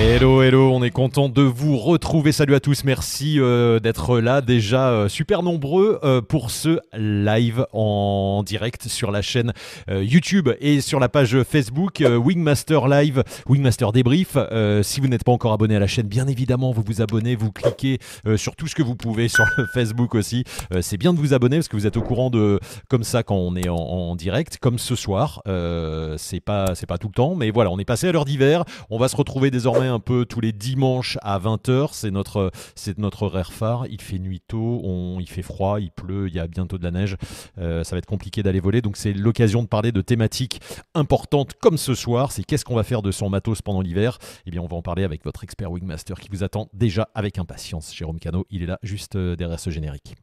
Hello, hello, on est content de vous retrouver. Salut à tous, merci euh, d'être là. Déjà euh, super nombreux euh, pour ce live en direct sur la chaîne YouTube et sur la page Facebook Wingmaster Live, Wingmaster Débrief. si vous n'êtes pas encore abonné à la chaîne, bien évidemment, vous vous abonnez, vous cliquez sur tout ce que vous pouvez sur Facebook aussi. C'est bien de vous abonner parce que vous êtes au courant de comme ça quand on est en, en direct, comme ce soir. c'est pas c'est pas tout le temps, mais voilà, on est passé à l'heure d'hiver. On va se retrouver désormais un peu tous les dimanches à 20h. C'est notre, c'est notre phare. Il fait nuit tôt, on, il fait froid, il pleut, il y a bientôt de la neige. Euh, ça va être compliqué d'aller voler. Donc c'est l'occasion de parler de thématiques importantes comme ce soir. C'est qu'est-ce qu'on va faire de son matos pendant l'hiver? Eh bien, on va en parler avec votre expert Wingmaster qui vous attend déjà avec impatience. Jérôme Cano, il est là juste euh, derrière ce générique.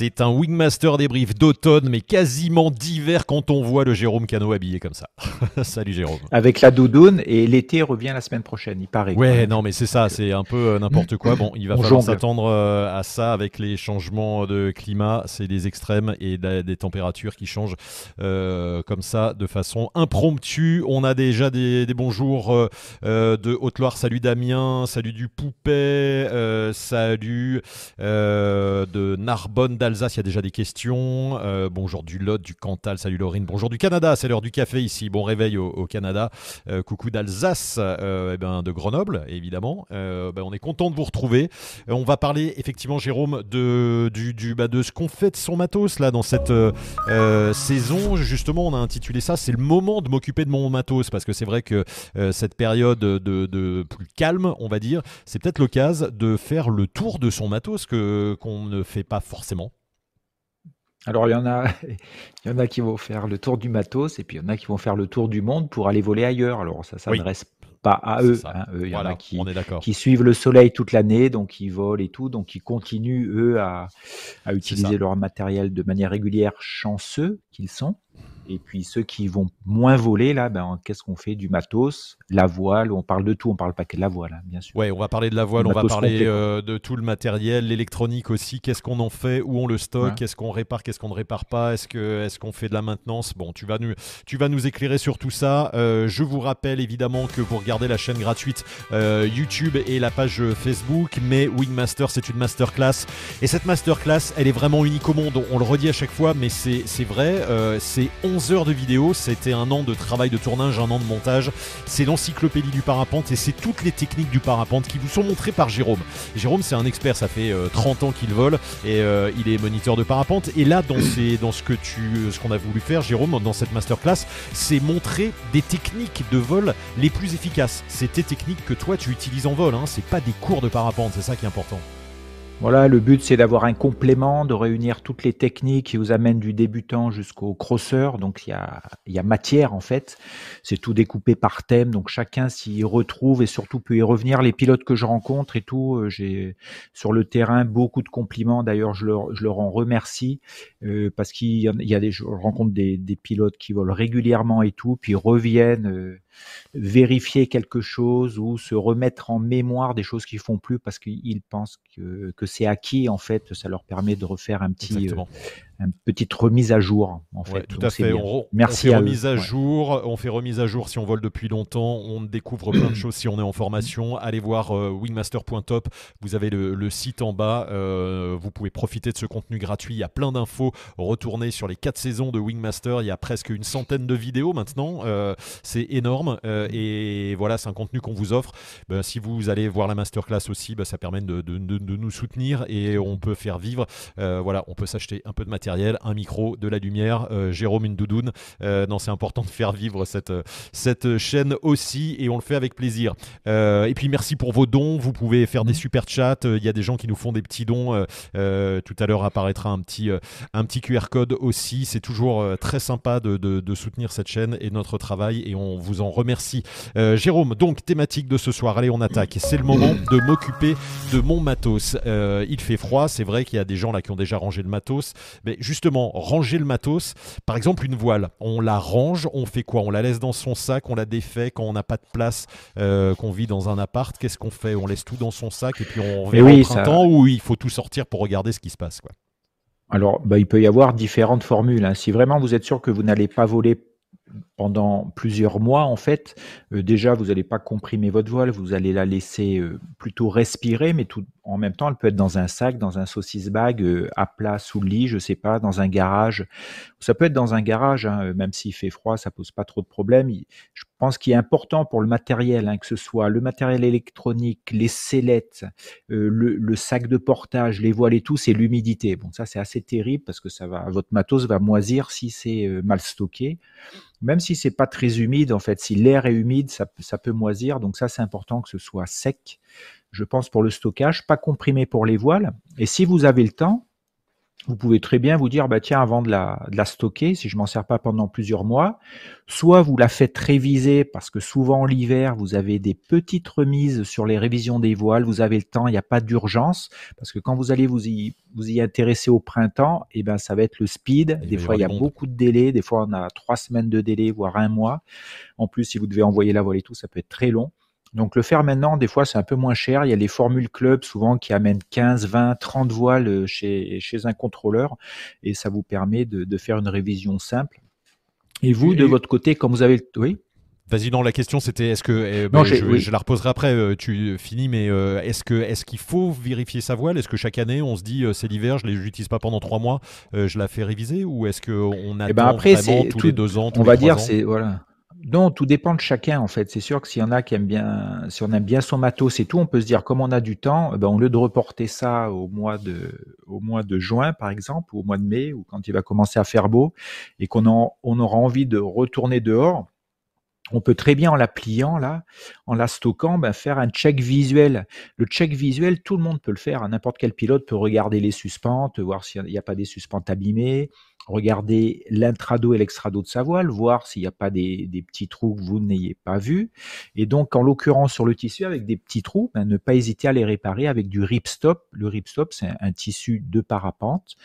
C'est un Wingmaster débrief d'automne, mais quasiment d'hiver quand on voit le Jérôme Cano habillé comme ça. Salut Jérôme. Avec la doudoune et l'été revient la semaine prochaine, il paraît. Ouais, non, mais c'est ça, c'est un peu euh, n'importe quoi. Bon, il va falloir s'attendre euh, à ça avec les changements de climat, c'est des extrêmes et des températures qui changent euh, comme ça de façon impromptue. On a déjà des, des bonjours de Haute-Loire. Salut Damien, salut du Poupet, salut de Narbonne Alsace, il y a déjà des questions. Euh, bonjour du Lot, du Cantal, salut Laurine. Bonjour du Canada, c'est l'heure du café ici. Bon réveil au, Canada. Euh, coucou d'Alsace, euh, eh ben, de Grenoble, évidemment. Ben, on est content de vous retrouver. on va parler effectivement, Jérôme, de, du, du bah, de ce qu'on fait de son matos là dans cette saison. Justement, on a intitulé ça C'est le moment de m'occuper de mon matos parce que c'est vrai que cette période de, de, plus calme, on va dire, c'est peut-être l'occasion de faire le tour de son matos que qu'on ne fait pas forcément. Alors, il y, en a, il y en a qui vont faire le tour du matos et puis il y en a qui vont faire le tour du monde pour aller voler ailleurs. Alors, ça ne s'adresse pas à eux, hein, Il y en a qui, qui, suivent le soleil toute l'année, donc ils volent et tout. Donc, ils continuent, eux, à, à utiliser leur matériel de manière régulière, chanceux qu'ils sont. Et puis ceux qui vont moins voler, là, ben, qu'est-ce qu'on fait Du matos, la voile, on parle de tout, on parle pas que de la voile, hein, bien sûr. Ouais, on va parler de la voile, on va parler euh, de tout le matériel, l'électronique aussi, qu'est-ce qu'on en fait, où on le stocke, quest ce qu'on répare, qu'est-ce qu'on ne répare pas, est-ce qu'on est qu'on fait de la maintenance? Bon, tu vas nous, tu vas nous éclairer sur tout ça. Euh, je vous rappelle évidemment que vous regardez la chaîne gratuite euh, YouTube et la page Facebook, mais Wingmaster, c'est une masterclass. Et cette masterclass, elle est vraiment unique au monde. On le redit à chaque fois, mais c'est vrai, c'est 11 heures de vidéo, c'était un an de travail de tournage, un an de montage. C'est l'encyclopédie du parapente et c'est toutes les techniques du parapente qui vous sont montrées par Jérôme. Jérôme, c'est un expert, ça fait 30 euh, ans qu'il vole et euh, il est moniteur de parapente. Et là, dans, dans ce que tu, ce qu'on a voulu faire, Jérôme, dans cette masterclass, c'est montrer des techniques de vol les plus efficaces. C'est tes techniques que toi tu utilises en vol, hein. c'est pas des cours de parapente, c'est ça qui est important. Voilà, le but c'est d'avoir un complément, de réunir toutes les techniques qui vous amènent du débutant jusqu'au crosseur. Donc il y a, y a matière en fait. C'est tout découpé par thème, donc chacun s'y retrouve et surtout peut y revenir. Les pilotes que je rencontre et tout, euh, j'ai sur le terrain beaucoup de compliments. D'ailleurs, je leur, je leur en remercie euh, parce qu'il y, a des, je rencontre des, des, pilotes qui volent régulièrement et tout, puis reviennent. Euh, vérifier quelque chose ou se remettre en mémoire des choses qu'ils font plus parce qu'ils pensent que, que c'est acquis. En fait, ça leur permet de refaire un petit, une petite remise à jour en fait. tout à fait. On, Merci fait à remise à jour. On fait remise à jour si on vole depuis longtemps. On découvre plein de choses si on est en formation. Allez voir euh, wingmaster.top. Vous avez le, site en bas. Euh, vous pouvez profiter de ce contenu gratuit. Il y a plein d'infos. Retournez sur les quatre saisons de Wingmaster. Il y a presque une centaine de vidéos maintenant. Euh, c'est énorme. et voilà, c'est un contenu qu'on vous offre. Ben, si vous allez voir la masterclass aussi, ben, ça permet de, de, de, nous soutenir et on peut faire vivre. voilà, on peut s'acheter un peu de matériel un micro, de la lumière, Jérôme une doudoune. non, c'est important de faire vivre cette, cette chaîne aussi et on le fait avec plaisir. et puis merci pour vos dons. Vous pouvez faire des super chats. Il y a des gens qui nous font des petits dons. tout à l'heure apparaîtra un petit, un petit QR code aussi. C'est toujours très sympa de, de, soutenir cette chaîne et notre travail et on vous en remercie. Jérôme, donc thématique de ce soir. Allez, on attaque. C'est le moment de m'occuper de mon matos. Euh, il fait froid, c'est vrai qu'il y a des gens là qui ont déjà rangé le matos. Mais justement, ranger le matos, par exemple une voile, on la range, on fait quoi? On la laisse dans son sac, on la défait quand on n'a pas de place, euh, qu'on vit dans un appart. Qu'est-ce qu'on fait? On laisse tout dans son sac et puis on revient au printemps ou il faut tout sortir pour regarder ce qui se passe quoi alors, bah, il peut y avoir différentes formules. Hein. Si vraiment vous êtes sûr que vous n'allez pas voler pendant plusieurs mois, en fait, euh, déjà, vous n'allez pas comprimer votre voile, vous allez la laisser euh, plutôt respirer, mais tout, en même temps, elle peut être dans un sac, dans un saucisse bag, euh, à plat sous le lit, je sais pas, dans un garage. Ça peut être dans un garage, hein, même s'il fait froid, ça pose pas trop de problèmes. Pense qu'il est important pour le matériel, hein, que ce soit le matériel électronique, les sellettes, le, le, sac de portage, les voiles et tout, c'est l'humidité. Bon, ça c'est assez terrible parce que ça va, votre matos va moisir si c'est mal stocké même si c'est pas très humide, en fait, si l'air est humide, ça, ça peut moisir. Donc ça, c'est important que ce soit sec. Je pense pour le stockage, pas comprimé pour les voiles. Et si vous avez le temps, vous pouvez très bien vous dire, bah tiens, avant de la, de la stocker, si je m'en sers pas pendant plusieurs mois, soit vous la faites réviser parce que souvent l'hiver, vous avez des petites remises sur les révisions des voiles, vous avez le temps, il n'y a pas d'urgence, parce que quand vous allez vous y, vous y intéresser au printemps, et eh ben ça va être le speed. des fois, il y a beaucoup de délais, des fois on a trois semaines de délai, voire un mois. En plus, si vous devez envoyer la voile et tout, ça peut être très long. Donc le faire maintenant, des fois, c'est un peu moins cher. Il y a les formules club souvent qui amènent 15, 20, 30 voiles euh, chez, chez un contrôleur et ça vous permet de, de faire une révision simple. Et vous, de votre côté, quand vous avez... Oui? Vas-y, non, la question c'était est-ce que. Eh, ben, je, la reposerai après, euh, tu finis, mais euh, est-ce que est-ce qu'il faut vérifier sa voile Est-ce que chaque année on se dit c'est l'hiver, je ne l'utilise pas pendant trois mois, je la fais réviser? Ou est-ce qu'on a eh ben après, vraiment tous les deux ans tous On va dire, c'est. Voilà. Non, tout dépend de chacun en fait. C'est sûr que s'il y en a qui aiment bien, si on aime bien son matos et tout, on peut se dire comme on a du temps, eh ben, au lieu de reporter ça au mois de, juin par exemple, ou au mois de mai, ou quand il va commencer à faire beau, et qu'on on aura envie de retourner dehors, on peut très bien en la pliant là, en la stockant, ben, faire un check visuel. Le check visuel, tout le monde peut le faire. N'importe quel pilote peut regarder les suspentes, voir s'il n'y a pas des suspentes abîmées, regarder l'intrado et l'extrado de sa voile, voir s'il n'y a pas des, petits trous que vous n'ayez pas vus. Et donc, en l'occurrence, sur le tissu, avec des petits trous, ben, ne pas hésiter à les réparer avec du ripstop. Le ripstop, c'est un tissu de parapente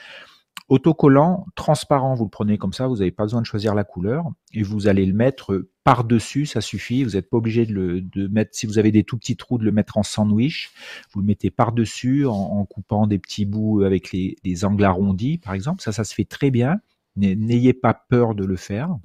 autocollant, transparent, vous le prenez comme ça, vous n'avez pas besoin de choisir la couleur, et vous allez le mettre par-dessus, ça suffit, vous n'êtes pas obligé de le mettre, si vous avez des tout petits trous, de le mettre en sandwich, vous le mettez par-dessus en, coupant des petits bouts avec les, les angles arrondis, par exemple, ça, ça se fait très bien, n'ayez pas peur de le faire.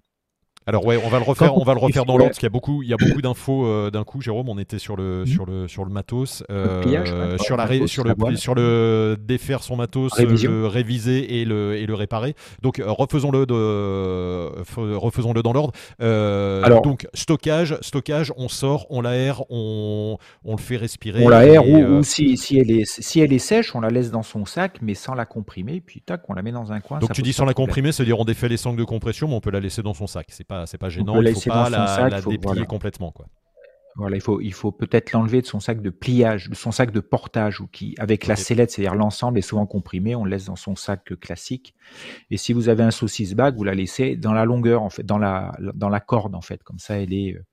Alors ouais, on va le refaire, on va le refaire dans l'ordre parce qu'il y a beaucoup, il y a beaucoup d'infos euh, d'un coup. Jérôme, on était sur le mhm. sur le sur le matos, euh, sur la sur le sur le défaire son matos, le réviser et le et le réparer. Donc euh, refaisons-le de refaisons-le dans l'ordre. Alors donc stockage, stockage, on sort, on l'aère, on on le fait respirer. On l'aère ou, si, si elle est si elle est sèche, on la laisse dans son sac mais sans la comprimer, puis tac, on la met dans un coin. Donc tu dis sans la comprimer, c'est-à-dire on défait les sangles de compression, mais on peut la laisser dans son sac. C'est pas c'est pas gênant, il faut pas la, déplier complètement. Quoi. Voilà, il faut, il faut peut-être l'enlever de son sac de pliage, de son sac de portage, ou qui, avec la sellette, c'est-à-dire l'ensemble est souvent comprimé, on le laisse dans son sac classique. Et si vous avez un saucisse bag, vous la laissez dans la longueur, en fait, dans la, dans la corde, en fait, comme ça, elle est euh,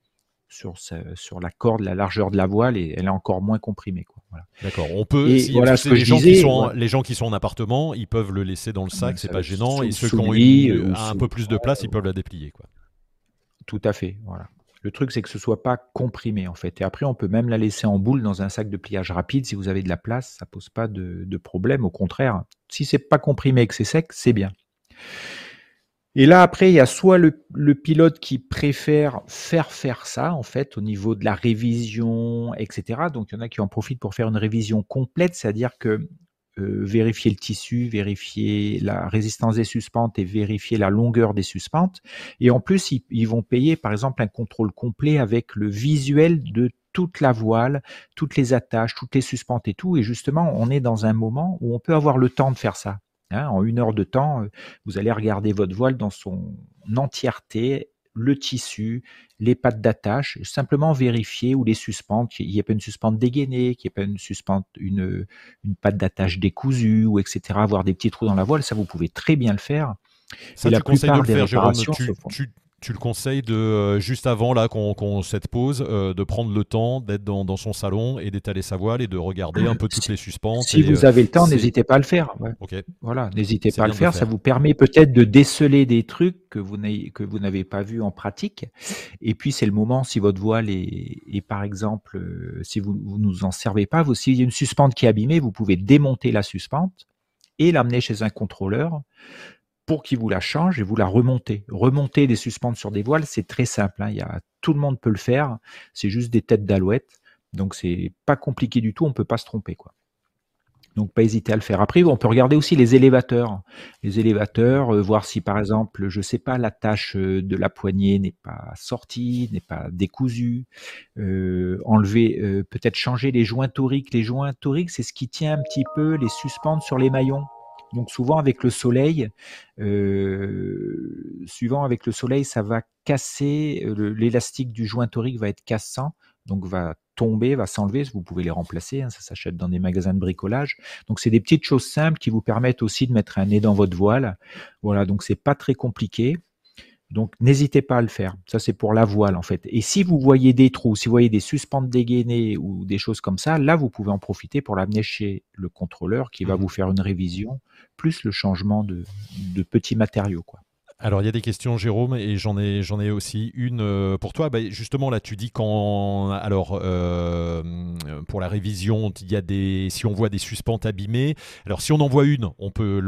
sur, sur la corde, la largeur de la voile, et elle est encore moins comprimée. Quoi. D'accord. On peut. voilà ce que les, gens qui sont, les gens qui sont en appartement, ils peuvent le laisser dans le sac, c'est pas gênant. Et ceux qui ont eu, un peu plus de place, ils peuvent la déplier. Quoi. Tout à fait, voilà. Le truc, c'est que ce soit pas comprimé, en fait. Et après, on peut même la laisser en boule dans un sac de pliage rapide. Si vous avez de la place, ça pose pas de, problème. Au contraire, si c'est pas comprimé et que c'est sec, c'est bien. Et là, après, il y a soit le, pilote qui préfère faire faire ça, en fait, au niveau de la révision, etc. Donc, il y en a qui en profitent pour faire une révision complète, c'est-à-dire que vérifier le tissu, vérifier la résistance des suspentes et vérifier la longueur des suspentes. Et en plus, ils, vont payer par exemple un contrôle complet avec le visuel de toute la voile, toutes les attaches, toutes les suspentes et tout. Et justement, on est dans un moment où on peut avoir le temps de faire ça. Hein. en une heure de temps, vous allez regarder votre voile dans son entièreté, le tissu, les pattes d'attache, simplement vérifier où les suspentes, qu'il n'y ait pas une suspente dégainée, qu'il n'y ait pas une suspente, une, une patte d'attache décousue, ou etc., avoir des petits trous dans la voile, ça vous pouvez très bien le faire. Ça, la plupart de le faire, Jérôme, tu le conseilles de euh, juste avant là qu'on cette pause euh, de prendre le temps d'être dans, son salon et d'étaler sa voile et de regarder un peu toutes les suspentes. Si vous euh, avez le temps, n'hésitez pas à le faire. Voilà, n'hésitez pas à le faire. Ça vous permet peut-être de déceler des trucs que vous n'avez pas vu en pratique. Et puis c'est le moment si votre voile est, par exemple si vous, ne nous en servez pas, vous y a une suspente qui est abîmée, vous pouvez démonter la suspente et l'amener chez un contrôleur pour qu'il vous la change et vous la remontez. Remonter des suspentes sur des voiles, c'est très simple. Hein. Tout le monde peut le faire. C'est juste des têtes d'alouette. Donc c'est pas compliqué du tout. On peut pas se tromper quoi. Donc pas hésiter à le faire. Après, on peut regarder aussi les élévateurs. Les élévateurs, euh, voir si par exemple, je sais pas, l'attache euh, de la poignée n'est pas sortie, n'est pas décousue. Euh, enlever, peut-être changer les joints toriques. Les joints toriques, c'est ce qui tient un petit peu les suspentes sur les maillons. Donc souvent avec le soleil, euh, suivant avec le soleil, ça va casser, euh, l'élastique du joint torique va être cassant, donc va tomber, va s'enlever. Vous pouvez les remplacer, hein, ça s'achète dans des magasins de bricolage. Donc c'est des petites choses simples qui vous permettent aussi de mettre un nez dans votre voile. Voilà, donc c'est pas très compliqué. Donc n'hésitez pas à le faire. Ça c'est pour la voile en fait. Et si vous voyez des trous, si vous voyez des suspentes dégainées ou des choses comme ça, là vous pouvez en profiter pour l'amener chez le contrôleur qui va mmh vous faire une révision plus le changement de, de petits matériaux quoi. Alors, il y a des questions, Jérôme, et j'en ai, j'en ai aussi une euh, pour toi. Bah, justement, là, tu dis quand, alors, euh, pour la révision, il y a des, si on voit des suspentes abîmées. Alors, si on en voit une, on peut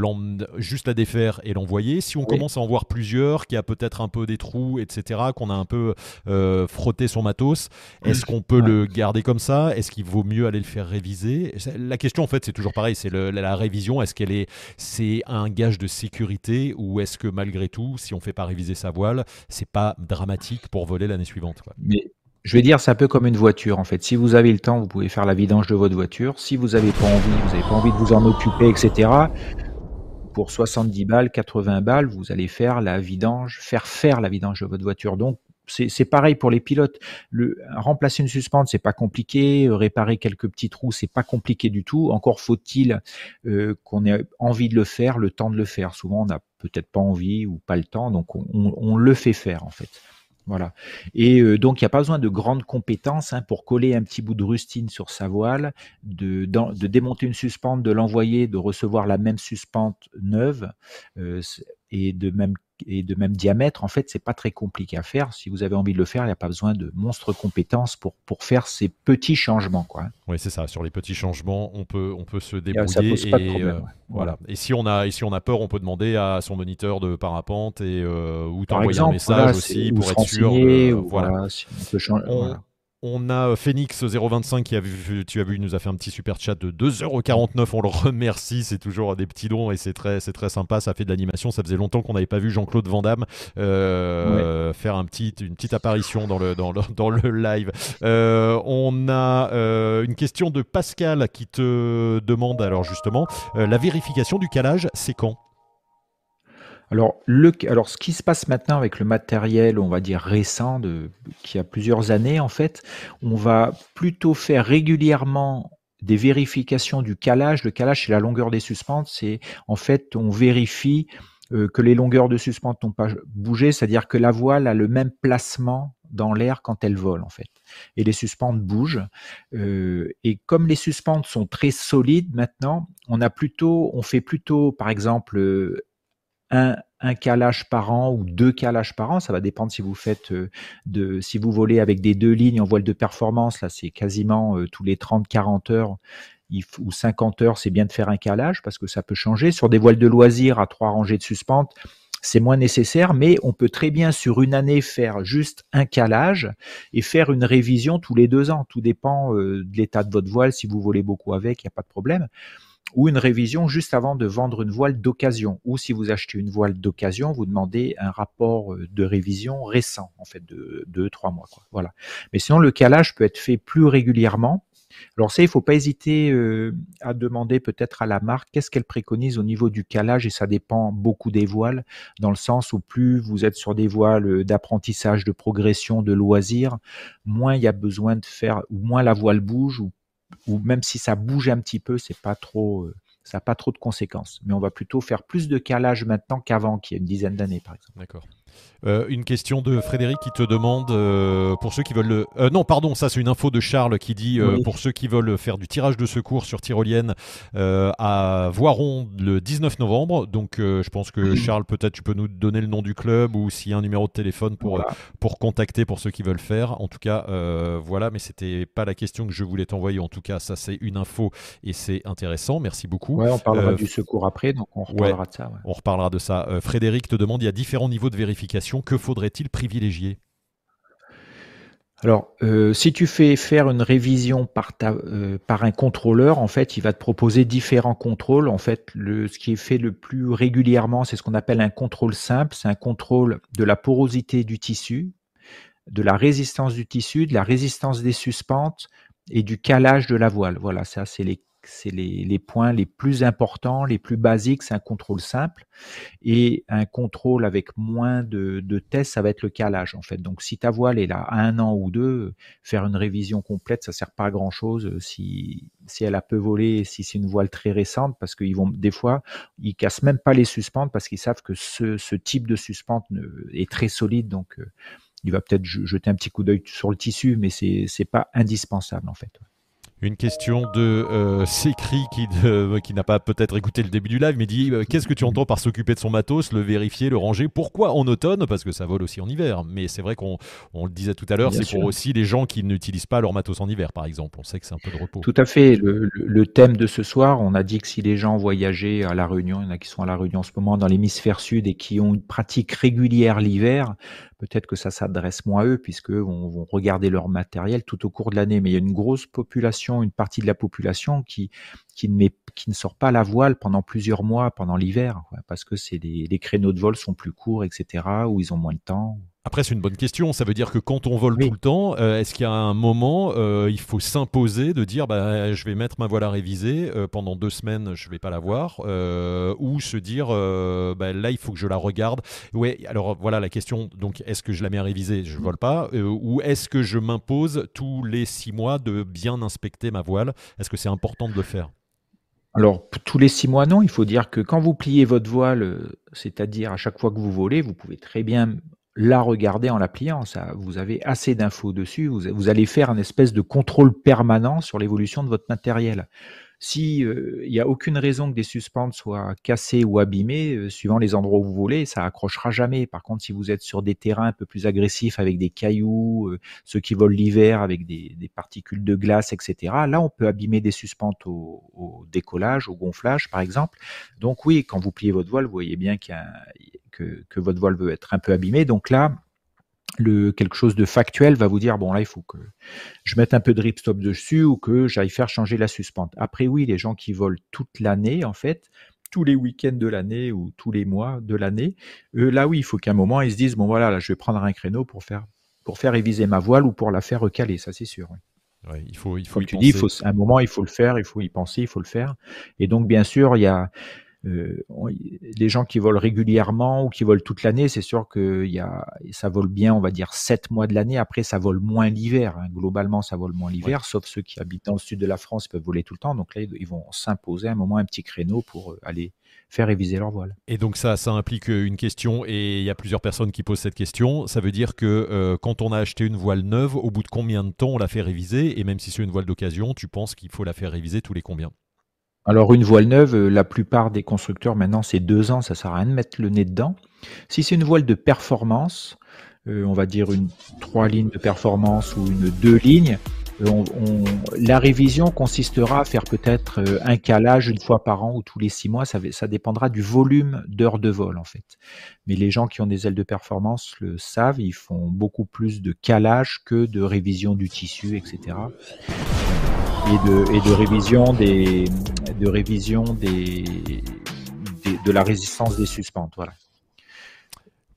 juste la défaire et l'envoyer. Si on commence à en voir plusieurs, qui a peut-être un peu des trous, etc., qu'on a un peu euh, frotté son matos, est-ce qu'on peut le garder comme ça? Est-ce qu'il vaut mieux aller le faire réviser? La question, en fait, c'est toujours pareil. C'est la révision. Est-ce qu'elle est, c'est un gage de sécurité ou est-ce que malgré tout si on fait pas réviser sa voile, c'est pas dramatique pour voler l'année suivante. Mais je vais dire, c'est un peu comme une voiture en fait. Si vous avez le temps, vous pouvez faire la vidange de votre voiture. Si vous n'avez pas envie, vous n'avez pas envie de vous en occuper, etc. Pour 70 balles, 80 balles, vous allez faire la vidange, faire faire la vidange de votre voiture. Donc c'est pareil pour les pilotes. Remplacer une suspente, c'est pas compliqué. Réparer quelques petits trous, c'est pas compliqué du tout. Encore faut-il euh, qu'on ait envie de le faire, le temps de le faire. Souvent, on n'a peut-être pas envie ou pas le temps, donc on, le fait faire en fait. Voilà. Et euh, donc, il n'y a pas besoin de grandes compétences hein, pour coller un petit bout de rustine sur sa voile, de, de démonter une suspente, de l'envoyer, de recevoir la même suspente neuve et de même et de même diamètre, en fait, c'est pas très compliqué à faire. Si vous avez envie de le faire, il n'y a pas besoin de monstres compétences pour, pour faire ces petits changements. Quoi. Oui, c'est ça. Sur les petits changements, on peut, on peut se débrouiller. Ça et, problème, euh, voilà. Et si on a, et si on a peur, on peut demander à son moniteur de parapente et euh, ou t'envoyer un message aussi pour être sûr. voilà. Si on peut changer, voilà. On a euh, Phoenix025 qui a vu, tu as vu, il nous a fait un petit super chat de 2,49€. On le remercie, c'est toujours des petits dons et c'est très, c'est très sympa. Ça fait de l'animation. Ça faisait longtemps qu'on n'avait pas vu Jean-Claude Van Damme euh, faire un petit, une petite apparition dans le, dans le, dans le live. Euh, on a une question de Pascal qui te demande alors justement la vérification du calage, c'est quand? Alors, le, alors, ce qui se passe maintenant avec le matériel, on va dire récent, de, qui a plusieurs années en fait, on va plutôt faire régulièrement des vérifications du calage. Le calage, c'est la longueur des suspentes. C'est en fait, on vérifie euh, que les longueurs de suspentes n'ont pas bougé, c'est-à-dire que la voile a le même placement dans l'air quand elle vole en fait. Et les suspentes bougent. Euh, et comme les suspentes sont très solides maintenant, on a plutôt, on fait plutôt, par exemple, un, calage par an ou deux calages par an. Ça va dépendre si vous faites euh, de, si vous volez avec des deux lignes en voile de performance. Là, c'est quasiment euh, tous les 30-40 heures ou 50 heures, c'est bien de faire un calage parce que ça peut changer. Sur des voiles de loisirs à trois rangées de suspente, c'est moins nécessaire, mais on peut très bien sur une année faire juste un calage et faire une révision tous les deux ans. Tout dépend euh, de l'état de votre voile. Si vous volez beaucoup avec, il n'y a pas de problème ou une révision juste avant de vendre une voile d'occasion. Ou si vous achetez une voile d'occasion, vous demandez un rapport euh, de révision récent, en fait, de deux, trois mois. Quoi. Voilà. Mais sinon, le calage peut être fait plus régulièrement. Alors ça, il faut pas hésiter euh, à demander peut-être à la marque qu'est-ce qu'elle préconise au niveau du calage et ça dépend beaucoup des voiles dans le sens où plus vous êtes sur des voiles d'apprentissage, de progression, de loisirs, moins il y a besoin de faire ou moins la voile bouge ou, ou même si ça bouge un petit peu, c'est pas trop euh, ça n'a pas trop de conséquences. Mais on va plutôt faire plus de calage maintenant qu'avant, qui y a une dizaine d'années, par exemple. D'accord. Euh, une question de Frédéric qui te demande euh, pour ceux qui veulent le... Euh, non, pardon, ça c'est une info de Charles qui dit pour ceux qui veulent faire du tirage de secours sur tyrolienne à Voiron le 19 novembre. Donc je pense que Charles, peut-être tu peux nous donner le nom du club ou s'il y a un numéro de téléphone pour, pour contacter pour ceux qui veulent faire. En tout cas, voilà, mais c'était pas la question que je voulais t'envoyer. En tout cas, ça c'est une info et c'est intéressant. Merci beaucoup. Ouais, on parlera du secours après, donc on reparlera de ça. On reparlera de ça. Frédéric te demande il y a différents niveaux de vérification que faudrait-il privilégier? Alors, euh, si tu fais faire une révision par, euh, par un contrôleur, en fait, il va te proposer différents contrôles. En fait, ce qui est fait le plus régulièrement, c'est ce qu'on appelle un contrôle simple. C'est un contrôle de la porosité du tissu, de la résistance du tissu, de la résistance des suspentes et du calage de la voile. Voilà, ça, c'est les c'est les, points les plus importants, les plus basiques, c'est un contrôle simple. Et un contrôle avec moins de, tests, ça va être le calage en fait. Donc si ta voile est là un an ou deux, faire une révision complète, ça sert pas à grand chose si, si elle a peu volé, si c'est une voile très récente, parce qu'ils vont des fois, ils cassent même pas les suspentes parce qu'ils savent que ce, type de suspente est très solide. Donc euh, il va peut-être jeter un petit coup d'œil sur le tissu, mais c'est c'est pas indispensable en fait. Une question de euh, Sécri qui, qui n'a pas peut-être écouté le début du live, mais dit euh, Qu'est-ce que tu entends par s'occuper de son matos, le vérifier, le ranger? Pourquoi en automne? Parce que ça vole aussi en hiver. Mais c'est vrai qu'on on le disait tout à l'heure, c'est pour aussi les gens qui n'utilisent pas leur matos en hiver, par exemple. On sait que c'est un peu de repos. Tout à fait. Le, le, thème de ce soir, on a dit que si les gens voyageaient à La Réunion, il y en a qui sont à La Réunion en ce moment, dans l'hémisphère sud et qui ont une pratique régulière l'hiver, peut-être que ça s'adresse moins à eux, puisque vont, vont regarder leur matériel tout au cours de l'année. Mais il y a une grosse population, une partie de la population qui, ne, sort pas la voile pendant plusieurs mois, pendant l'hiver, parce que les créneaux de vol sont plus courts, etc., ou ils ont moins de temps. Après, c'est une bonne question. Ça veut dire que quand on vole tout le temps, euh, est-ce qu'il y a un moment, euh, il faut s'imposer de dire bah, je vais mettre ma voile à réviser euh, pendant deux semaines, je ne vais pas la voir Ou se dire bah, là, il faut que je la regarde Ouais, alors voilà la question. Donc, est-ce que je la mets à réviser? Je ne vole pas. ou est-ce que je m'impose tous les six mois de bien inspecter ma voile? Est-ce que c'est important de le faire? Alors, tous les six mois, non. Il faut dire que quand vous pliez votre voile, c'est-à-dire à chaque fois que vous volez, vous pouvez très bien la regarder en la pliant. Ça, vous avez assez d'infos dessus. Vous, allez faire un espèce de contrôle permanent sur l'évolution de votre matériel. Si euh, il n'y a aucune raison que des suspentes soient cassées ou abîmées, euh, suivant les endroits où vous volez, ça accrochera jamais. Par contre, si vous êtes sur des terrains un peu plus agressifs avec des cailloux, euh, ceux qui volent l'hiver avec des, particules de glace, etc., là, on peut abîmer des suspentes au, au, décollage, au gonflage, par exemple. Donc oui, quand vous pliez votre voile, vous voyez bien y a, que, votre voile veut être un peu abîmé. Donc là, le, quelque chose de factuel va vous dire bon là il faut que je mette un peu de ripstop dessus ou que j'aille faire changer la suspente. Après oui, les gens qui volent toute l'année en fait, tous les week-ends de l'année ou tous les mois de l'année, là oui, il faut qu'à un moment ils se disent bon voilà, là, je vais prendre un créneau pour faire pour faire réviser ma voile ou pour la faire recaler, ça c'est sûr. il faut, il faut Comme tu dis, il faut, à un moment, il faut le faire, il faut y penser, il faut le faire. Et donc, bien sûr, il y a, euh, les gens qui volent régulièrement ou qui volent toute l'année, c'est sûr que y a, ça vole bien, on va dire, 7 mois de l'année. Après, ça vole moins l'hiver. Hein. Globalement, ça vole moins l'hiver, sauf ceux qui habitent dans le sud de la France peuvent voler tout le temps. Donc là, ils vont s'imposer un moment un petit créneau pour euh, aller faire réviser leur voile. Et donc ça, ça implique euh, une question, et il y a plusieurs personnes qui posent cette question. Ça veut dire que quand on a acheté une voile neuve, au bout de combien de temps on la fait réviser? Et même si c'est une voile d'occasion, tu penses qu'il faut la faire réviser tous les combien? Alors une voile neuve, euh, la plupart des constructeurs maintenant c'est deux ans, ça sert à rien de mettre le nez dedans. Si c'est une voile de performance, euh, on va dire une trois lignes de performance ou une deux lignes, euh, la révision consistera à faire peut-être un calage une fois par an ou tous les six mois. Ça, ça dépendra du volume d'heures de vol en fait. Mais les gens qui ont des ailes de performance le savent, ils font beaucoup plus de calage que de révision du tissu, etc et de, et de révision des de révision des, de la résistance des suspentes. Voilà.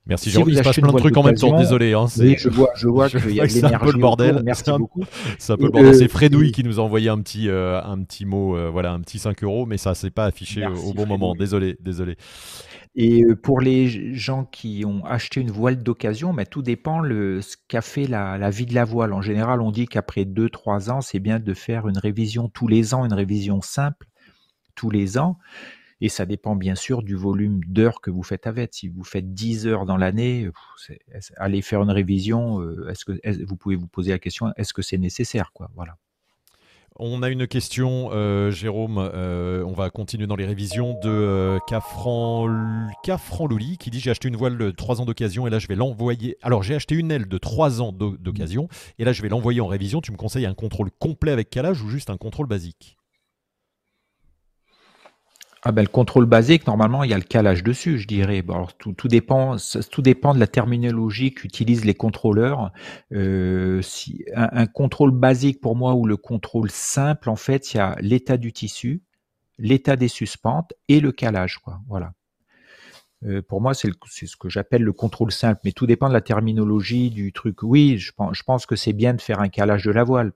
Merci Jérôme, il se passe plein de trucs en même temps, désolé. Hein, oui, je vois, je vois qu'il y a C'est un peu le bordel. Merci beaucoup. C'est un peu le bordel. C'est Fredouille qui nous a envoyé un petit, un petit mot, voilà, un petit 5 euros, mais ça s'est pas affiché au bon moment. Désolé, désolé. Et pour les gens qui ont acheté une voile d'occasion, mais tout dépend le, ce qu'a fait la, la, vie de la voile. En général, on dit qu'après 2-3 ans, c'est bien de faire une révision tous les ans, une révision simple tous les ans. Et ça dépend bien sûr du volume d'heures que vous faites avec. Si vous faites 10 heures dans l'année, aller faire une révision, est-ce que vous pouvez vous poser la question, est-ce que c'est nécessaire quoi Voilà. On a une question, euh, Jérôme. Euh, on va continuer dans les révisions de euh, Cafran, Louli qui dit J'ai acheté une voile de 3 ans d'occasion et là je vais l'envoyer. Alors j'ai acheté une aile de 3 ans d'occasion et là je vais l'envoyer en révision. Tu me conseilles un contrôle complet avec calage ou juste un contrôle basique? Ah ben, le contrôle basique, normalement, il y a le calage dessus, je dirais. Bon, tout, tout, dépend, tout dépend de la terminologie qu'utilisent les contrôleurs. Euh, si, un, contrôle basique pour moi ou le contrôle simple, en fait, il y a l'état du tissu, l'état des suspentes et le calage. Quoi. Voilà. Euh, pour moi, c'est ce que j'appelle le contrôle simple, mais tout dépend de la terminologie du truc. Oui, je pense, je pense que c'est bien de faire un calage de la voile.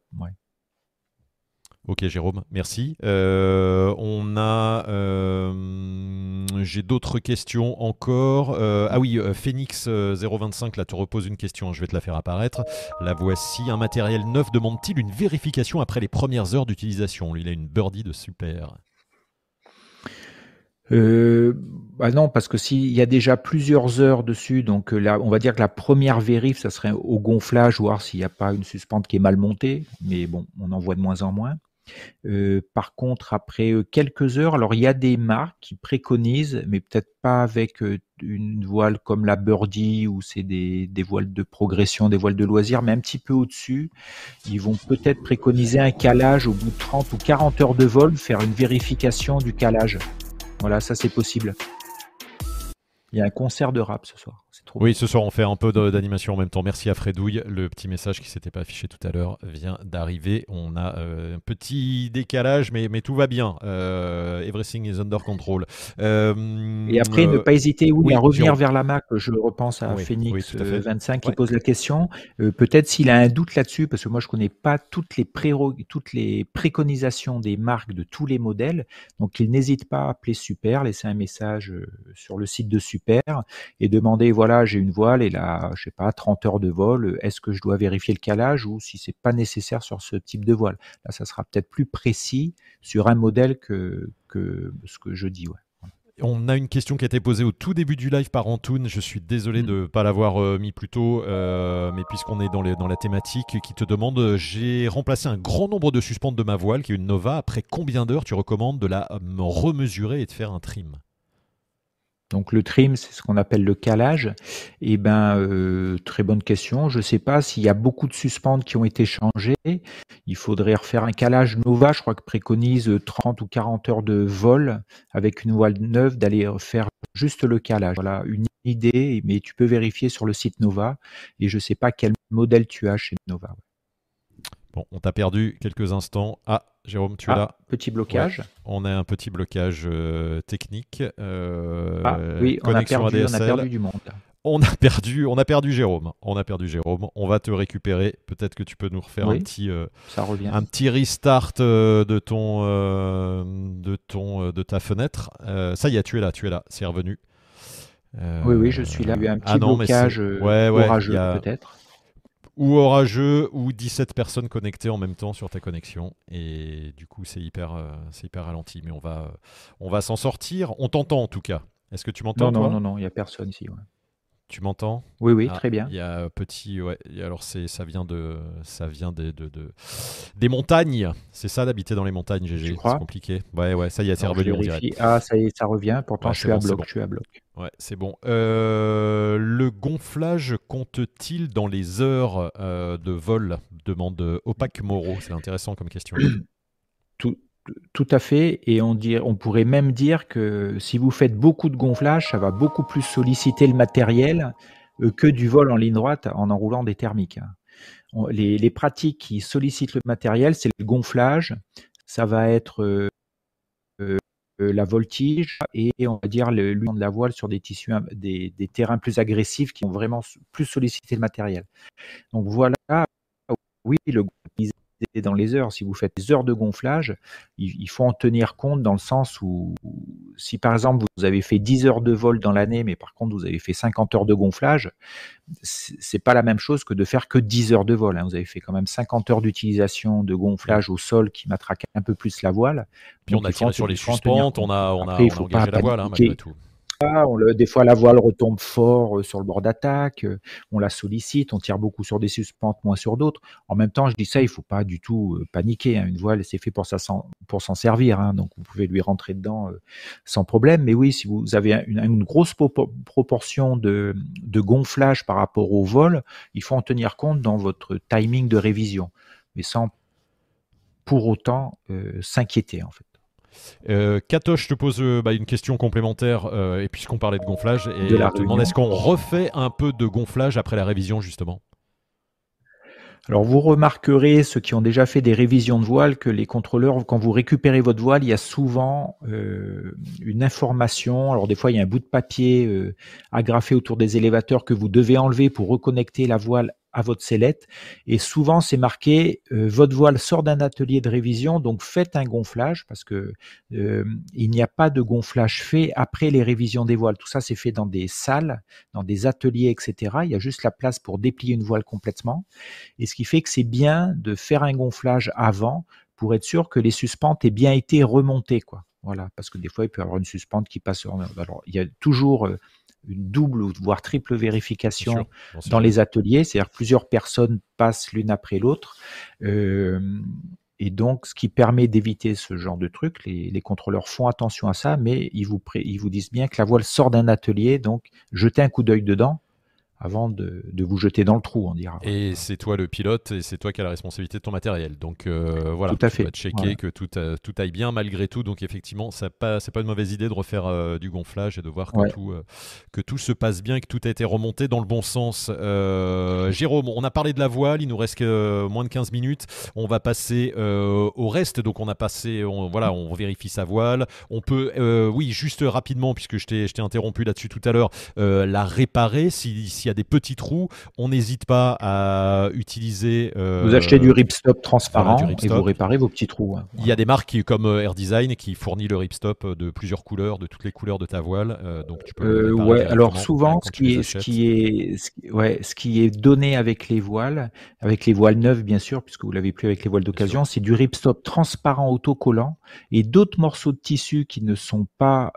Ok Jérôme, merci. Euh, on a, euh, j'ai d'autres questions encore. Euh, ah oui, Phoenix 025 là te repose une question, je vais te la faire apparaître. La voici. Un matériel neuf demande-t-il une vérification après les premières heures d'utilisation? Il a une birdie de super. bah non, parce que s'il y a déjà plusieurs heures dessus, donc on va dire que la première vérif, ça serait au gonflage, voir s'il n'y a pas une suspente qui est mal montée, mais bon, on en voit de moins en moins. Euh, par contre, après euh, quelques heures, alors il y a des marques qui préconisent, mais peut-être pas avec euh, une voile comme la Birdie ou c'est des, des, voiles de progression, des voiles de loisirs, mais un petit peu au-dessus, ils vont peut-être préconiser un calage au bout de 30 ou 40 heures de vol, faire une vérification du calage. Voilà, ça c'est possible. Il y a un concert de rap ce soir. Oui, ce soir, on fait un peu d'animation en même temps. Merci à Fredouille. Le petit message qui s'était pas affiché tout à l'heure vient d'arriver. On a euh, un petit décalage, mais, mais tout va bien. Euh, everything is under control. Euh, Et après, ne pas hésiter oui, à revenir vers la Mac. Je repense à Phoenix 25 qui pose la question. Peut-être s'il a un doute là-dessus, parce que moi, je connais pas toutes les, toutes les préconisations des marques de tous les modèles. Donc, il n'hésite pas à appeler Super, laisser un message sur le site de Super et demander, voilà, j'ai une voile et là, je sais pas, 30 heures de vol, est-ce que je dois vérifier le calage ou si c'est pas nécessaire sur ce type de voile? Là, ça sera peut-être plus précis sur un modèle que, que ce que je dis. Ouais. On a une question qui a été posée au tout début du live par Antoun. Je suis désolé mm. de ne pas l'avoir euh, mis plus tôt, euh, mais puisqu'on est dans, les, dans, la thématique, qui te demande euh, j'ai remplacé un grand nombre de suspentes de ma voile, qui est une Nova. Après combien d'heures tu recommandes de la remesurer et de faire un trim? Donc le trim, c'est ce qu'on appelle le calage. Eh ben, euh, très bonne question. Je ne sais pas s'il y a beaucoup de suspentes qui ont été changées. Il faudrait refaire un calage Nova. Je crois que préconise 30 ou 40 heures de vol avec une voile neuve d'aller faire juste le calage. Voilà une idée, mais tu peux vérifier sur le site Nova. Et je ne sais pas quel modèle tu as chez Nova. Bon, on t'a perdu quelques instants. Ah, Jérôme, tu es ah, là Petit blocage. on a un petit blocage euh, technique. Euh, ah, oui, on a, perdu, on a, perdu, du monde. On a perdu, on a perdu Jérôme. On a perdu Jérôme. On va te récupérer. Peut-être que tu peux nous refaire un petit, euh, ça revient. un petit restart de ton, de ton, de ta fenêtre. ça y est, tu es là, tu es là. C'est revenu. oui, oui, je suis là. Il y a eu un petit ah blocage ouais, orageux, peut-être ou orageux ou 17 personnes connectées en même temps sur ta connexion. Et du coup c'est hyper euh, c'est hyper ralenti. Mais on va on va s'en sortir. On t'entend en tout cas. Est-ce que tu m'entends non, non non non il y a personne ici tu m'entends? Oui, oui, ah, très bien. Il y a petit, ouais. Alors c'est, ça vient de, ça vient de, de, des montagnes. C'est ça d'habiter dans les montagnes, GG. C'est compliqué. Ouais, ouais. Ça y est, c'est revenu. Ah, ça y est, ça revient. Pourtant, je, suis à bloc, je suis à bloc. Ouais, c'est bon. Euh, le gonflage compte-t-il dans les heures euh, de vol? Demande Opaque Moreau. C'est intéressant comme question. Tout, tout à fait, et on, on pourrait même dire que si vous faites beaucoup de gonflage, ça va beaucoup plus solliciter le matériel euh, que du vol en ligne droite en enroulant des thermiques. Les, pratiques qui sollicitent le matériel, c'est le gonflage, ça va être euh, euh, la voltige et on va dire l'union de la voile sur des, terrains plus agressifs qui ont vraiment plus sollicité le matériel. Donc voilà, oui, le dans les heures. Si vous faites des heures de gonflage, il, faut en tenir compte dans le sens où, si par exemple vous avez fait 10 heures de vol dans l'année, mais par contre vous avez fait 50 heures de gonflage, c'est pas la même chose que de faire que 10 heures de vol. Hein. Vous avez fait quand même 50 heures d'utilisation de gonflage au sol qui matraque un peu plus la voile. Puis on a tiré sur les suspentes, on a, on a, engagé la voile hein, malgré tout des fois, la voile retombe fort euh, sur le bord d'attaque, euh, on la sollicite, on tire beaucoup sur des suspentes, moins sur d'autres. En même temps, je dis ça, il faut pas du tout euh, paniquer. Hein. Une voile, c'est fait pour s'en servir, hein. donc vous pouvez lui rentrer dedans sans problème. Mais oui, si vous avez une, grosse proportion de, gonflage par rapport au vol, il faut en tenir compte dans votre timing de révision, mais sans pour autant s'inquiéter en fait. Euh, Kato, je te pose euh, bah, une question complémentaire, euh, et puisqu'on parlait de gonflage, et je te demande est-ce qu'on refait un peu de gonflage après la révision, justement? Alors vous remarquerez, ceux qui ont déjà fait des révisions de voile, que les contrôleurs, quand vous récupérez votre voile, il y a souvent une information. Alors des fois, il y a un bout de papier agrafé autour des élévateurs que vous devez enlever pour reconnecter la voile à votre sellette. Et souvent, c'est marqué euh, votre voile sort d'un atelier de révision, donc faites un gonflage parce que euh, il n'y a pas de gonflage fait après les révisions des voiles. Tout ça, c'est fait dans des salles, dans des ateliers, etc. Il y a juste la place pour déplier une voile complètement. Et ce qui fait que c'est bien de faire un gonflage avant pour être sûr que les suspentes aient bien été remontées, quoi. Voilà, parce que des fois, il peut y avoir une suspente qui passe. Alors, il y a toujours euh, une double voire triple vérification dans les ateliers, c'est-à-dire plusieurs personnes passent l'une après l'autre. Euh, et donc, ce qui permet d'éviter ce genre de truc, les, contrôleurs font attention à ça, mais ils vous, ils vous disent bien que la voile sort d'un atelier, donc jetez un coup d'œil dedans avant de, vous jeter dans le trou, on dira. Et c'est toi le pilote et c'est toi qui as la responsabilité de ton matériel. Donc euh, voilà, tout à fait. vas checker que tout, euh, tout aille bien malgré tout. Donc effectivement, ce n'est pas, pas une mauvaise idée de refaire euh, du gonflage et de voir que, tout, que tout se passe bien, que tout a été remonté dans le bon sens. Jérôme, on a parlé de la voile, il nous reste moins de 15 minutes. On va passer au reste. Donc on a passé, on, voilà, on vérifie sa voile. On peut, oui, juste rapidement, puisque je t'ai interrompu là-dessus tout à l'heure, la réparer si, si y a des petits trous, on n'hésite pas à utiliser. Euh, vous achetez du ripstop transparent et vous réparez vos petits trous. Hein. Il y a des marques comme euh, Air Design qui fournit le ripstop de plusieurs couleurs, de toutes les couleurs de ta voile. Euh, donc tu peux. ouais, alors souvent, ce qui, est, ce qui est, ouais, ce qui est donné avec les voiles, avec les voiles neuves bien sûr, puisque vous l'avez plus avec les voiles d'occasion, c'est du ripstop transparent autocollant et d'autres morceaux de tissu qui ne sont pas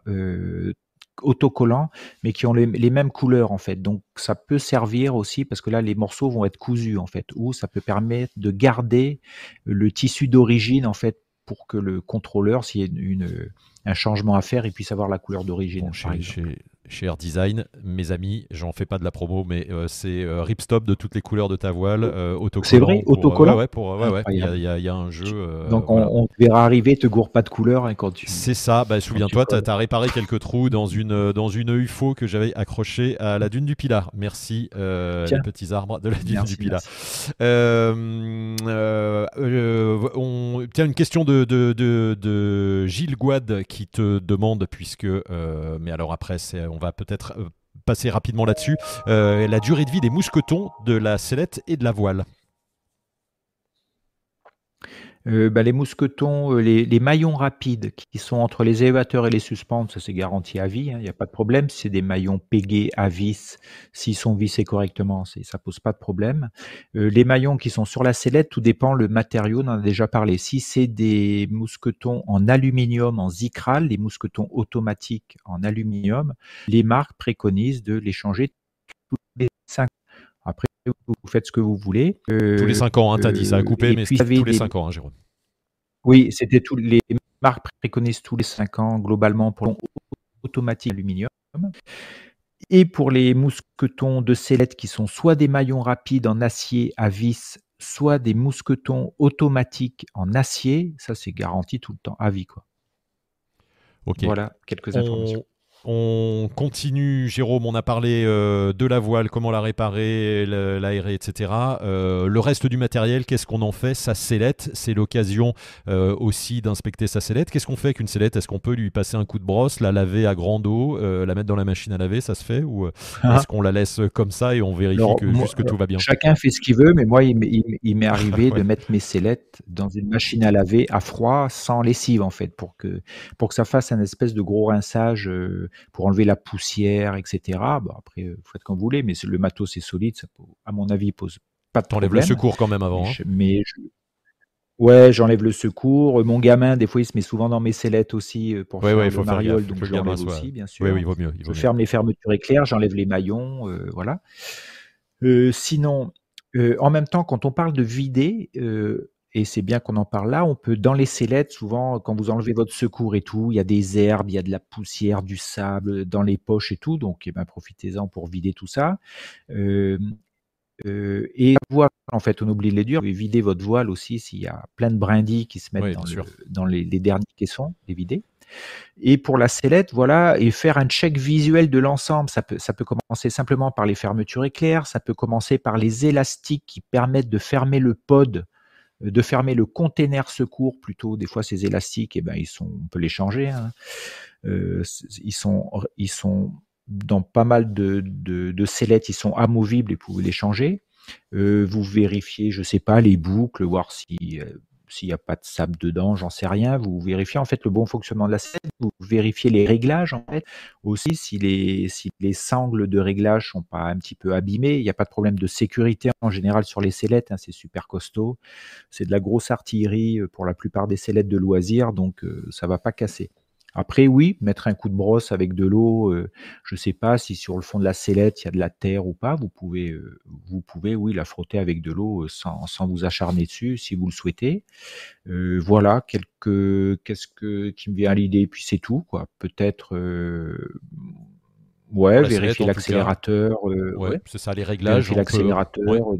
autocollants, mais qui ont les, mêmes couleurs en fait. Donc ça peut servir aussi parce que là les morceaux vont être cousus en fait, ou ça peut permettre de garder le tissu d'origine en fait pour que le contrôleur, s'il y a une, un changement à faire, il puisse avoir la couleur d'origine chez Air Design. Mes amis, j'en fais pas de la promo, mais euh, c'est euh, ripstop de toutes les couleurs de ta voile, euh, autocollant. C'est vrai, autocollant. ouais, pour, ouais, ouais, il y, a un jeu. Donc on, verra arriver, te gourre pas de couleur hein, quand tu. C'est ça. Bah, souviens-toi, tu as, réparé quelques trous dans une dans une UFO que j'avais accrochée à la dune du Pilat. Merci les petits arbres de la dune du Pilat. on... Tiens, une question de, de, de, de, Gilles Guad qui te demande puisque, mais alors après c'est on va peut-être euh, passer rapidement là-dessus. Euh, la durée de vie des mousquetons, de la sellette et de la voile. Euh, bah, les mousquetons, euh, les, maillons rapides qui sont entre les élévateurs et les suspentes, ça c'est garanti à vie, hein, il n'y a pas de problème. C'est des maillons pégés à vis, s'ils sont vissés correctement, ça pose pas de problème. Euh, les maillons qui sont sur la sellette, tout dépend le matériau, on en a déjà parlé. Si c'est des mousquetons en aluminium, en zikral, les mousquetons automatiques en aluminium, les marques préconisent de les changer tous les 5 après, vous faites ce que vous voulez. tous les 5 ans, hein, t'as dit, ça a coupé, mais tous les 5 ans, hein, Jérôme. Oui, c'était tous les marques préconisent tous les 5 ans globalement pour automatique aluminium. Et pour les mousquetons de sellette qui sont soit des maillons rapides en acier à vis, soit des mousquetons automatiques en acier, ça c'est garanti tout le temps à vie. Quoi. Ok. Voilà quelques informations. On continue, Jérôme, on a parlé euh, de la voile, comment la réparer, l'aérer, etc. Euh, le reste du matériel, qu'est-ce qu'on en fait? Sa sellette, c'est l'occasion euh, aussi d'inspecter sa sellette. Qu'est-ce qu'on fait avec une sellette? Est-ce qu'on peut lui passer un coup de brosse, la laver à grande eau, la mettre dans la machine à laver, ça se fait? Ou ah. est-ce qu'on la laisse comme ça et on vérifie que, juste que tout va bien? Chacun fait ce qu'il veut, mais moi, il, m'est arrivé de mettre mes sellettes dans une machine à laver à froid, sans lessive, en fait, pour que, pour que ça fasse un espèce de gros rinçage pour enlever la poussière, etc. Bon, après, vous faites comme vous voulez, mais le matos c'est solide, ça, à mon avis, pose pas de problème. le secours quand même avant. Hein. Mais ouais, j'enlève le secours. Mon gamin, des fois, il se met souvent dans mes sellettes aussi euh, pour faire le mariole, donc je l'enlève aussi, bien sûr. Oui, oui, il vaut mieux. je ferme les fermetures éclairs, j'enlève les maillons, euh, voilà. Euh, sinon, en même temps, quand on parle de vider, et c'est bien qu'on en parle là, on peut dans les sellettes, souvent quand vous enlevez votre secours et tout, il y a des herbes, il y a de la poussière, du sable dans les poches et tout, donc eh ben, profitez-en pour vider tout ça. Euh, euh, et la voile, en fait, on oublie les durs, vous pouvez vider votre voile aussi s'il y a plein de brindilles qui se mettent dans, les, derniers caissons, les vider. Et pour la sellette, voilà, et faire un check visuel de l'ensemble, ça peut, ça peut commencer simplement par les fermetures éclairs, ça peut commencer par les élastiques qui permettent de fermer le pod de fermer le container secours plutôt. Des fois, ces élastiques, eh ben, ils sont, on peut les changer. Hein. Euh, ils sont, ils sont dans pas mal de, de, de sellettes, ils sont amovibles et vous pouvez les changer. Euh, vous vérifiez, je sais pas, les boucles, voir si euh, s'il n'y a pas de sable dedans, j'en sais rien. Vous vérifiez en fait le bon fonctionnement de la selle, vous vérifiez les réglages en fait. Aussi, si les, si les sangles de réglage sont pas un petit peu abîmées, il n'y a pas de problème de sécurité en général sur les sellettes, hein, c'est super costaud. C'est de la grosse artillerie euh, pour la plupart des sellettes de loisirs, donc euh, ça va pas casser. Après, oui, mettre un coup de brosse avec de l'eau, euh, je ne sais pas si sur le fond de la sellette il y a de la terre ou pas. Vous pouvez, euh, vous pouvez, oui, la frotter avec de l'eau euh, sans, sans, vous acharner dessus, si vous le souhaitez. voilà, quelques, qu'est-ce que qui me vient à l'idée, puis c'est tout, quoi. Peut-être, ouais, vérifier l'accélérateur. ouais, c'est ça, les réglages. l'accélérateur,